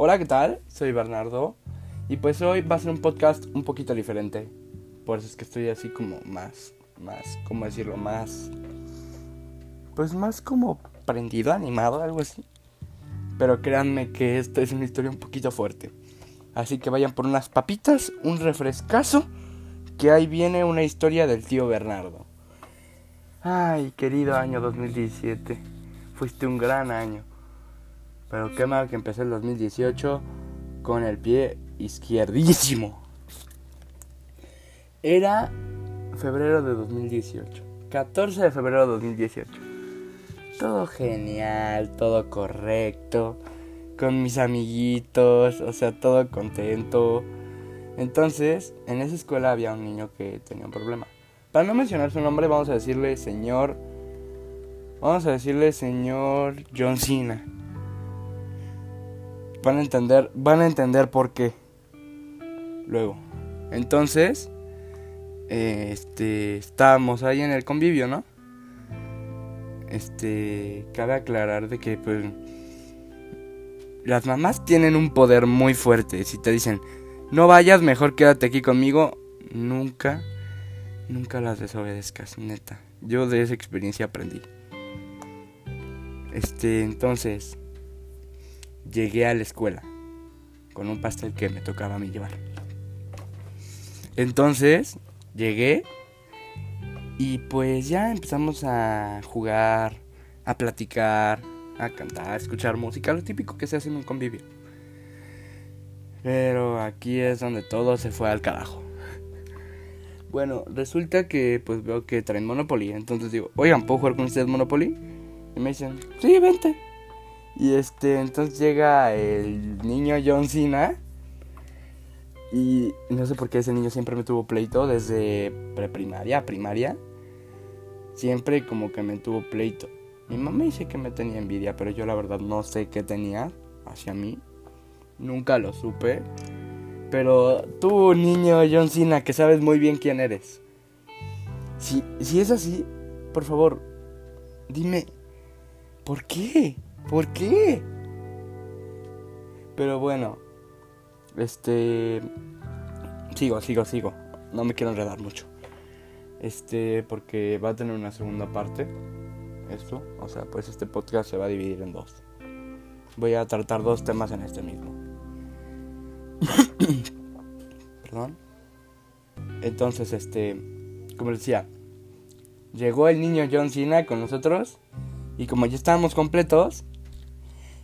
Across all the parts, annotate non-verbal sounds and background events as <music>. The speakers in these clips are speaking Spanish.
Hola, ¿qué tal? Soy Bernardo y pues hoy va a ser un podcast un poquito diferente. Por eso es que estoy así como más, más, ¿cómo decirlo? Más, pues más como prendido, animado, algo así. Pero créanme que esta es una historia un poquito fuerte. Así que vayan por unas papitas, un refrescazo, que ahí viene una historia del tío Bernardo. Ay, querido año 2017, fuiste un gran año. Pero qué mal que empecé el 2018 con el pie izquierdísimo. Era febrero de 2018. 14 de febrero de 2018. Todo genial, todo correcto. Con mis amiguitos, o sea, todo contento. Entonces, en esa escuela había un niño que tenía un problema. Para no mencionar su nombre, vamos a decirle señor. Vamos a decirle señor John Cena. Van a entender, van a entender por qué. Luego. Entonces, este, estábamos ahí en el convivio, ¿no? Este, cabe aclarar de que pues las mamás tienen un poder muy fuerte. Si te dicen, "No vayas, mejor quédate aquí conmigo", nunca nunca las desobedezcas, neta. Yo de esa experiencia aprendí. Este, entonces llegué a la escuela con un pastel que me tocaba a mí llevar. Entonces, llegué y pues ya empezamos a jugar, a platicar, a cantar, a escuchar música, lo típico que se hace en un convivio. Pero aquí es donde todo se fue al carajo. <laughs> Bueno, resulta que pues veo que traen Monopoly. Entonces digo, oigan, ¿puedo jugar con ustedes Monopoly? Y me dicen, sí, vente. Y este, entonces llega el niño John Cena. Y no sé por qué ese niño siempre me tuvo pleito desde preprimaria, primaria. Siempre como que me tuvo pleito. Mi mamá dice que me tenía envidia, pero yo la verdad no sé qué tenía hacia mí. Nunca lo supe. Pero tú, niño John Cena, que sabes muy bien quién eres. Si, si es así, por favor, dime, ¿por qué? ¿Por qué? Pero bueno, este... Sigo, sigo, sigo. No me quiero enredar mucho. Este, porque va a tener una segunda parte. Esto, o sea, pues este podcast se va a dividir en dos. Voy a tratar dos temas en este mismo. <coughs> Perdón. Entonces, este, como decía, llegó el niño John Cena con nosotros y como ya estábamos completos,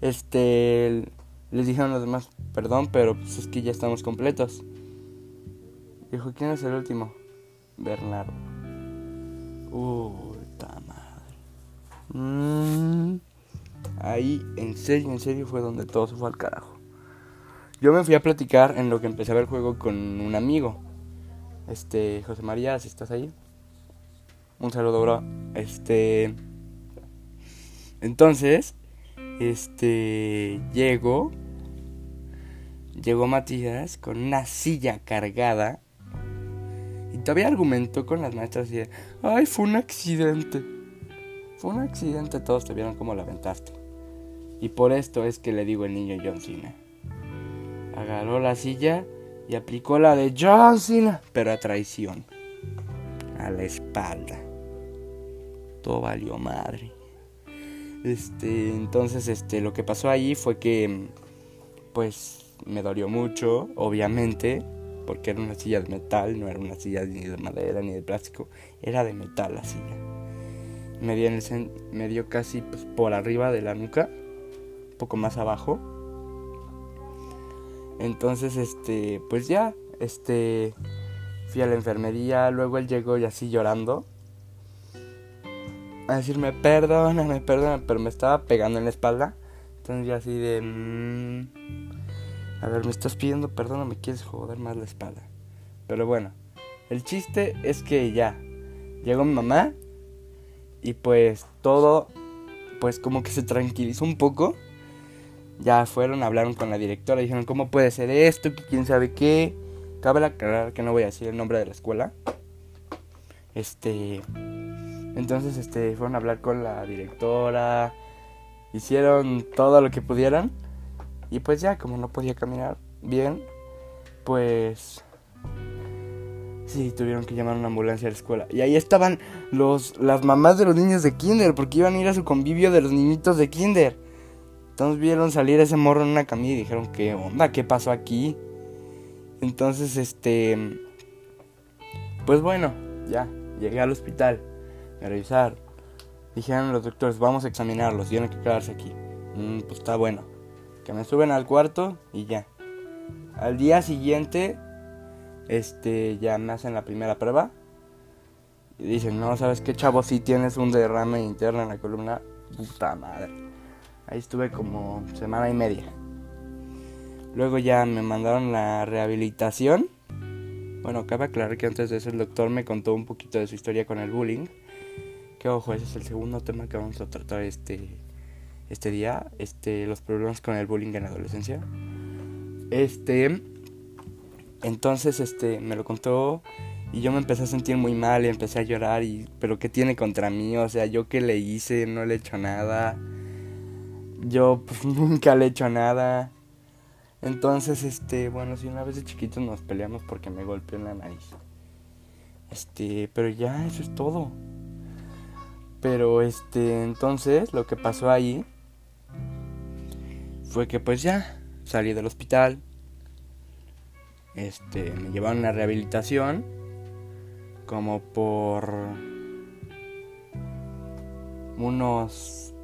este, les dijeron los demás, perdón, pero pues es que ya estamos completos. Dijo, ¿quién es el último? Bernardo. Uy, ta madre. Mm, ahí, en serio, en serio fue donde todo se fue al carajo. Yo me fui a platicar en lo que empecé a ver el juego con un amigo. Este, José María, si estás ahí. Un saludo, bro. Este. Entonces, este. Llegó. Llegó Matías con una silla cargada. Y todavía argumentó con las maestras y de, ay, fue un accidente. Fue un accidente, todos te vieron cómo aventaste. Y por esto es que le digo el niño John Cena. Agarró la silla y aplicó la de John Cena, pero a traición. A la espalda. Todo valió madre. Este, entonces, este, lo que pasó ahí fue que, pues, me dolió mucho, obviamente, porque era una silla de metal, no era una silla ni de madera ni de plástico, era de metal la silla. Me dio casi pues, por arriba de la nuca, un poco más abajo. Entonces, este, pues ya, este, fui a la enfermería, luego él llegó y así llorando. A decirme, perdóname, perdóname, pero me estaba pegando en la espalda. Entonces yo así de... Mmm, a ver, me estás pidiendo perdón o me quieres joder más la espalda. Pero bueno, el chiste es que ya llegó mi mamá y pues todo, pues como que se tranquilizó un poco. Ya fueron, hablaron con la directora, dijeron cómo puede ser esto, quién sabe qué. Cabe aclarar que no voy a decir el nombre de la escuela. Este, entonces, este, fueron a hablar con la directora, hicieron todo lo que pudieran Y pues ya, como no podía caminar bien, pues Sí, tuvieron que llamar a una ambulancia a la escuela. Y ahí estaban los, las mamás de los niños de kinder, porque iban a ir a su convivio de los niñitos de kinder. Entonces vieron salir ese morro en una camilla y dijeron, ¿qué onda? ¿Qué pasó aquí? Entonces, este... Pues bueno, ya, llegué al hospital a revisar. Dijeron los doctores, vamos a examinarlos, tienen que quedarse aquí. Mm, pues está bueno. Que me suben al cuarto y ya. Al día siguiente este, ya me hacen la primera prueba. Y dicen, no, ¿sabes qué, chavo? Si tienes un derrame interno en la columna. Puta madre. Ahí estuve como semana y media. Luego ya me mandaron la rehabilitación. Bueno, cabe aclarar que antes de eso el doctor me contó un poquito de su historia con el bullying. Que ojo, ese es el segundo tema que vamos a tratar este, este día. Este, los problemas con el bullying en la adolescencia. Este, entonces, este, me lo contó y yo me empecé a sentir muy mal y empecé a llorar y, pero ¿qué tiene contra mí? O sea, yo qué le hice, no le he hecho nada. Yo pues, <laughs> nunca le he hecho nada. Entonces, este, bueno, si una vez de chiquitos nos peleamos porque me golpeó en la nariz. Este, pero ya, eso es todo. Pero, este, entonces, lo que pasó ahí fue que pues ya salí del hospital este, me llevaron a rehabilitación como por unos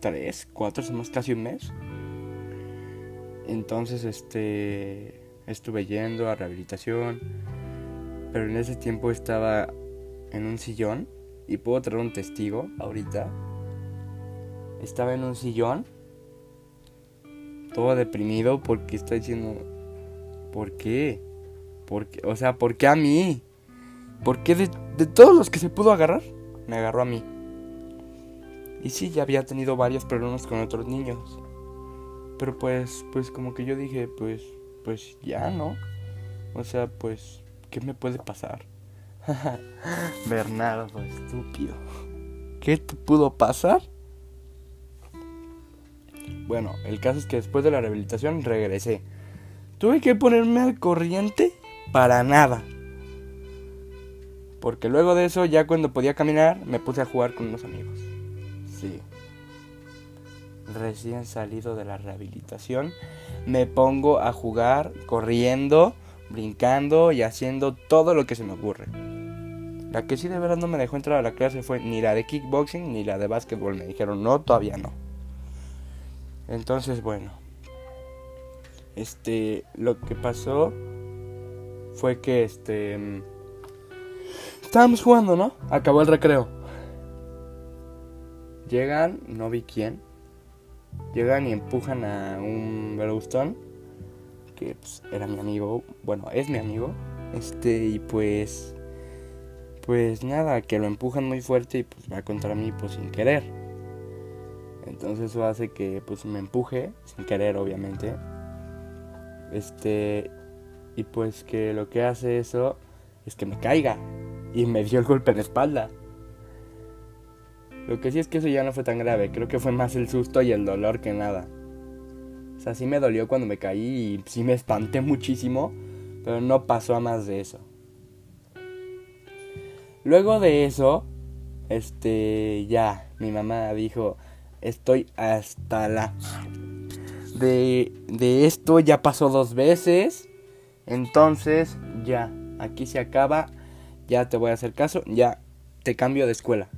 3, 4 semanas, casi un mes. Entonces, este, estuve yendo a rehabilitación, pero en ese tiempo estaba en un sillón y puedo traer un testigo ahorita. Estaba en un sillón, todo deprimido porque estoy diciendo, ¿Por qué? ¿Por qué? O sea, ¿por qué a mí? ¿Por qué de, de todos los que se pudo agarrar? Me agarró a mí. Y sí, ya había tenido varios problemas con otros niños. Pero pues, pues como que yo dije, pues, pues ya, ¿no? O sea, pues, ¿qué me puede pasar? <laughs> Bernardo, estúpido. ¿Qué te pudo pasar? Bueno, el caso es que después de la rehabilitación regresé. Tuve que ponerme al corriente para nada. Porque luego de eso, ya cuando podía caminar, me puse a jugar con unos amigos. Sí. Recién salido de la rehabilitación, me pongo a jugar corriendo, brincando y haciendo todo lo que se me ocurre. La que sí de verdad no me dejó entrar a la clase fue ni la de kickboxing ni la de básquetbol. Me dijeron, no, todavía no. Entonces, bueno, este, lo que pasó fue que este estábamos jugando, ¿no? Acabó el recreo. Llegan, no vi quién. Llegan y empujan a un Bellstone que pues, era mi amigo, bueno, es mi amigo. Este, y pues pues nada, que lo empujan muy fuerte y pues va contra mí pues sin querer. Entonces eso hace que pues me empuje sin querer, obviamente. Este, y pues que lo que hace eso es que me caiga. Y me dio el golpe en la espalda. Lo que sí es que eso ya no fue tan grave. Creo que fue más el susto y el dolor que nada. O sea, sí me dolió cuando me caí y sí me espanté muchísimo. Pero no pasó a más de eso. Luego de eso, este, ya, mi mamá dijo, estoy hasta la de, esto ya pasó dos veces. Entonces, ya, aquí se acaba. Ya te voy a hacer caso. Ya te cambio de escuela.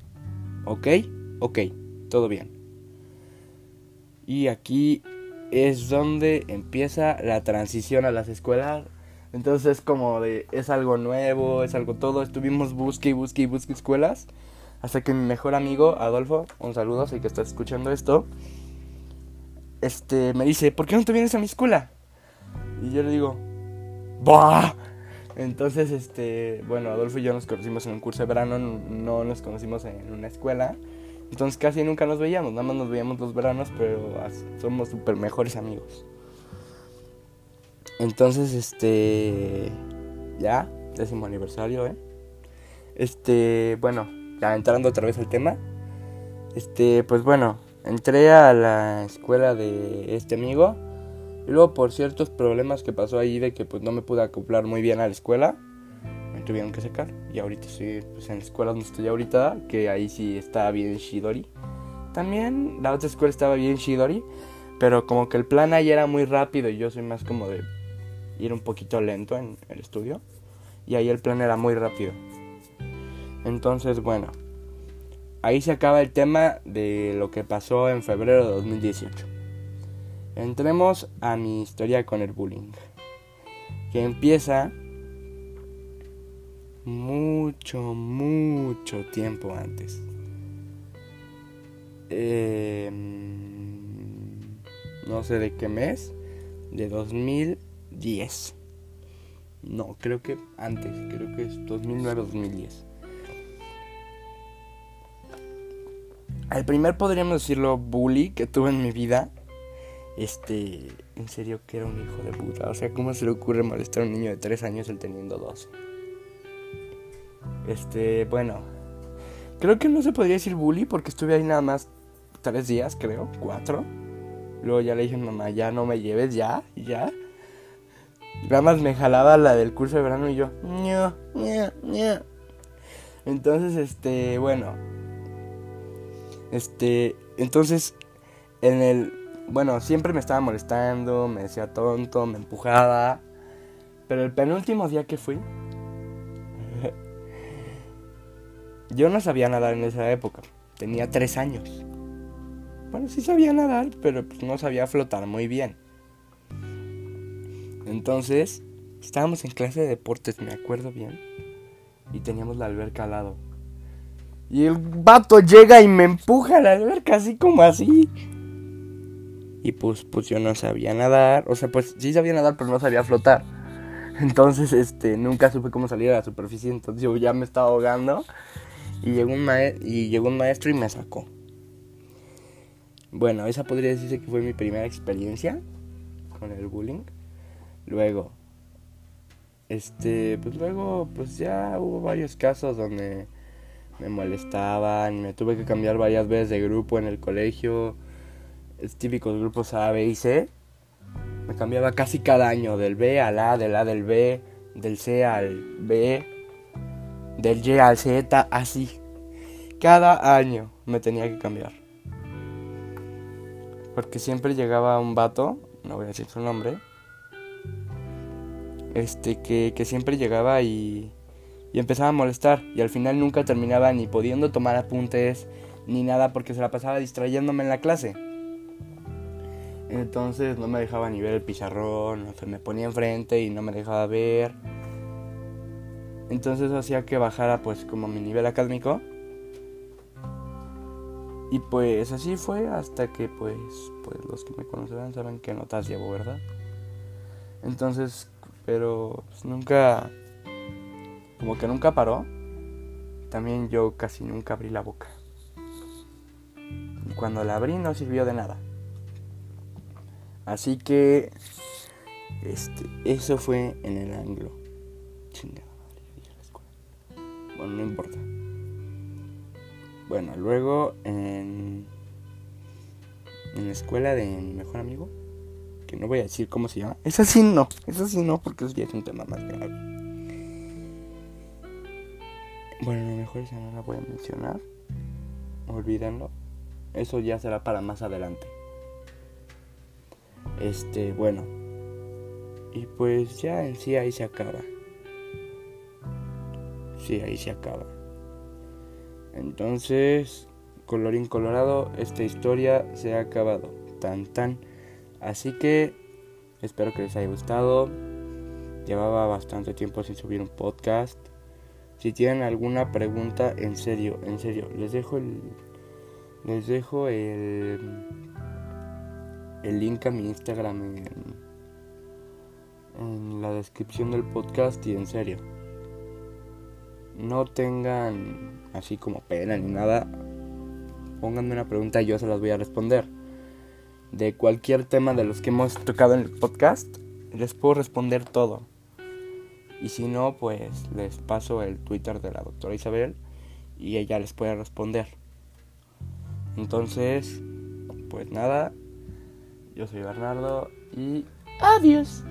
¿Ok? Ok, todo bien. Y aquí es donde empieza la transición a las escuelas. Entonces es como de, es algo nuevo, es algo todo. Estuvimos busque y busque y busque escuelas. Hasta que mi mejor amigo, Adolfo, un saludo, sé que estás escuchando esto este, me dice, ¿por qué no te vienes a mi escuela? Y yo le digo, ¡Bah! Entonces, este, bueno, Adolfo y yo nos conocimos en un curso de verano, no nos conocimos en una escuela. Entonces casi nunca nos veíamos, nada más nos veíamos los veranos, pero somos súper mejores amigos. Entonces, este, ya, décimo aniversario, ¿eh? Este, bueno, entrando otra vez al tema. Este, pues bueno, entré a la escuela de este amigo. Y luego por ciertos problemas que pasó ahí de que pues no me pude acoplar muy bien a la escuela, me tuvieron que sacar. Y ahorita estoy pues, en la escuela donde estoy ahorita, que ahí sí está bien Shidori. También la otra escuela estaba bien Shidori, pero como que el plan ahí era muy rápido y yo soy más como de ir un poquito lento en el estudio. Y ahí el plan era muy rápido. Entonces, bueno, ahí se acaba el tema de lo que pasó en febrero de 2018. Entremos a mi historia con el bullying, que empieza mucho, mucho tiempo antes. Em, no sé de qué mes, de 2010. No, creo que antes, creo que es 2009-2010. El primer, podríamos decirlo, bully que tuve en mi vida, este, en serio que era un hijo de puta. O sea, ¿cómo se le ocurre molestar a un niño de 3 años él teniendo 12? Este, bueno, creo que no se podría decir bully porque estuve ahí nada más 3 días, creo, 4. Luego ya le dije mamá, ya no me lleves, ya, ya. Nada más me jalaba la del curso de verano y yo. Entonces, este, bueno, este, entonces, en el, bueno, siempre me estaba molestando, me decía tonto, me empujaba. Pero el penúltimo día que fui, <laughs> yo no sabía nadar en esa época. Tenía tres años. Bueno, sí sabía nadar, pero pues no sabía flotar muy bien. Entonces, estábamos en clase de deportes, me acuerdo bien. Y teníamos la alberca al lado. Y el vato llega y me empuja a la alberca así como así. Y pues, pues yo no sabía nadar. O sea, pues sí sabía nadar, pero no sabía flotar. Entonces, este, nunca supe cómo salir a la superficie. Entonces yo ya me estaba ahogando. Y llegó un, y llegó un maestro y me sacó. Bueno, esa podría decirse que fue mi primera experiencia con el bullying. Luego, este, pues luego, pues ya hubo varios casos donde me molestaban, me tuve que cambiar varias veces de grupo en el colegio, es típicos grupos A, B y C. Me cambiaba casi cada año, del B al A, del A del B, del C al B, del Y al Z, así. Cada año me tenía que cambiar. Porque siempre llegaba un vato, no voy a decir su nombre, este, que, que siempre llegaba y y empezaba a molestar y al final nunca terminaba ni pudiendo tomar apuntes ni nada porque se la pasaba distrayéndome en la clase. Entonces no me dejaba ni ver el pizarrón, o me ponía enfrente y no me dejaba ver. Entonces hacía que bajara pues como mi nivel académico. Y pues así fue hasta que pues, pues los que me conocerán saben qué notas llevo, ¿verdad? Entonces, pero pues, nunca como que nunca paró, también yo casi nunca abrí la boca. Y cuando la abrí no sirvió de nada. Así que este, eso fue en el ángulo. Chingada Bueno, no importa. Bueno, luego en, en la escuela de mi mejor amigo, que no voy a decir cómo se llama. Esa sí no, esa sí no, porque eso ya es un tema más grave. Bueno, lo mejor esa no la voy a mencionar. Olvídenlo. Eso ya será para más adelante. Este, bueno. Y pues ya en sí ahí se acaba. Sí, ahí se acaba. Entonces, colorín colorado, esta historia se ha acabado. Tan tan. Así que espero que les haya gustado. Llevaba bastante tiempo sin subir un podcast. Si tienen alguna pregunta, en serio, en serio, les dejo el les dejo el el link a mi Instagram en, en la descripción del podcast y en serio. No tengan así como pena ni nada. Pónganme una pregunta y yo se las voy a responder. De cualquier tema de los que hemos tocado en el podcast, les puedo responder todo. Y si no, pues les paso el Twitter de la doctora Isabel y ella les puede responder. Entonces, pues nada, yo soy Bernardo y adiós.